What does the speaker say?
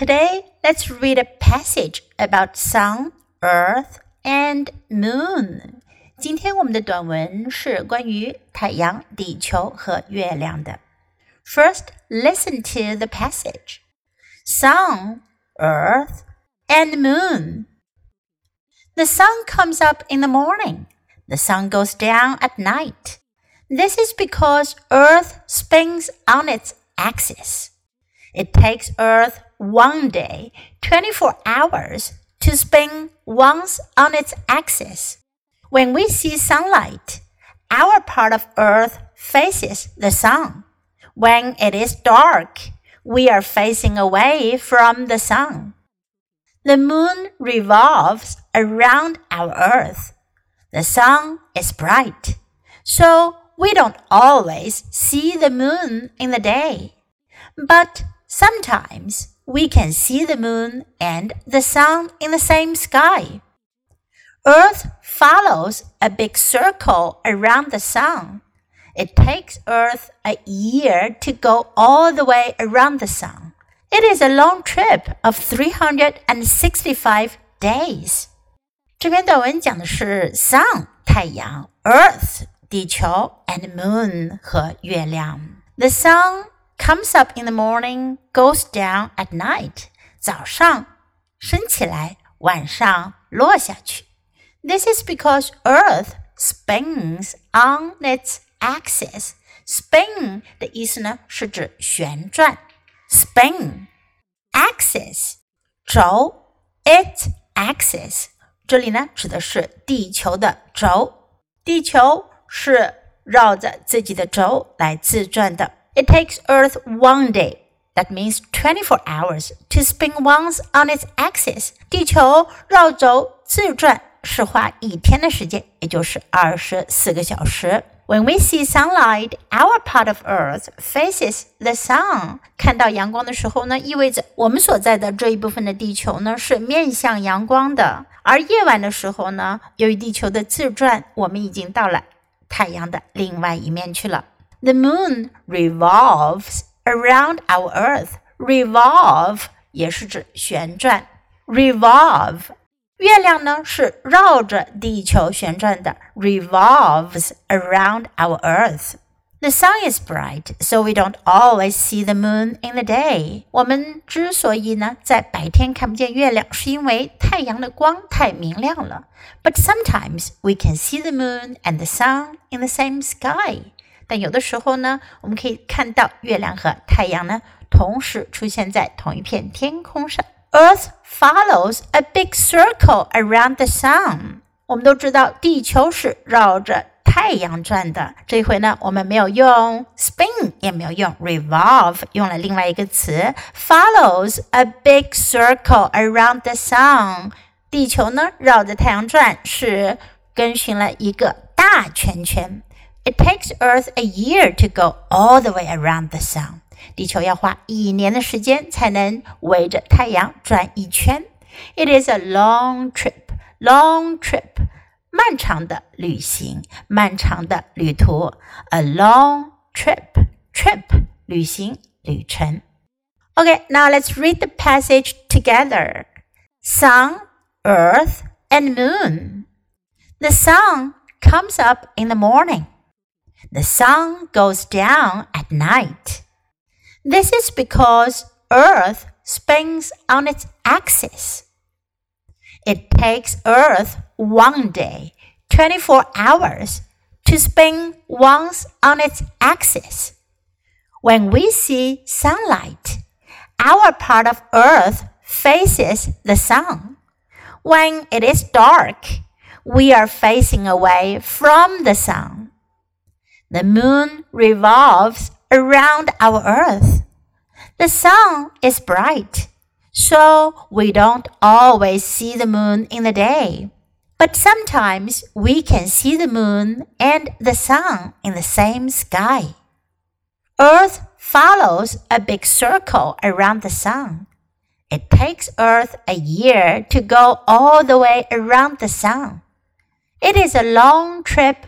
Today, let's read a passage about sun, earth, and moon. 今天我们的短文是关于太阳、地球和月亮的。First, listen to the passage. Sun, earth, and moon. The sun comes up in the morning. The sun goes down at night. This is because Earth spins on its axis. It takes Earth one day, 24 hours, to spin once on its axis. When we see sunlight, our part of Earth faces the sun. When it is dark, we are facing away from the sun. The moon revolves around our Earth. The sun is bright, so we don't always see the moon in the day. But sometimes we can see the moon and the sun in the same sky. Earth follows a big circle around the sun. It takes Earth a year to go all the way around the sun. It is a long trip of 365 days. 这篇短文讲的是 sun 太阳，earth 地球，and moon 和月亮。The sun comes up in the morning, goes down at night. 早上升起来，晚上落下去。This is because Earth spins on its axis. Spin 的意思呢是指旋转，spin axis 轴，its axis 这里呢指的是地球的轴，地球是绕着自己的轴来自转的。 It takes Earth one day. That means 24 hours to spin once on its axis. 地球绕轴自转是花一天的时间，也就是二十四个小时。When we see sunlight, our part of Earth faces the sun. 看到阳光的时候呢，意味着我们所在的这一部分的地球呢是面向阳光的。而夜晚的时候呢，由于地球的自转，我们已经到了太阳的另外一面去了。The moon revolves around our Earth. Revolve 也是指旋转。Revolve 月亮呢是绕着地球旋转的，revolves around our Earth. The sun is bright, so we don't always see the moon in the day. 我们之所以呢在白天看不见月亮，是因为太阳的光太明亮了。But sometimes we can see the moon and the sun in the same sky. 但有的时候呢，我们可以看到月亮和太阳呢同时出现在同一片天空上。Earth follows a big circle around the sun. 我们都知道地球是绕着太阳转的。这一回呢，我们没有用 spin，也没有用 revolve，用了另外一个词 follows a big circle around the sun。地球呢绕着太阳转，是跟循了一个大圈圈。It takes Earth a year to go all the way around the sun。地球要花一年的时间才能围着太阳转一圈。It is a long trip, long trip. 漫长的旅行，漫长的旅途，a long trip, trip 旅行旅程。Okay, now let's read the passage together. Sun, Earth, and Moon. The sun comes up in the morning. The sun goes down at night. This is because Earth spins on its axis. It takes Earth one day, 24 hours, to spin once on its axis. When we see sunlight, our part of Earth faces the sun. When it is dark, we are facing away from the sun. The moon revolves around our Earth. The sun is bright so we don't always see the moon in the day. But sometimes we can see the moon and the sun in the same sky. Earth follows a big circle around the sun. It takes Earth a year to go all the way around the sun. It is a long trip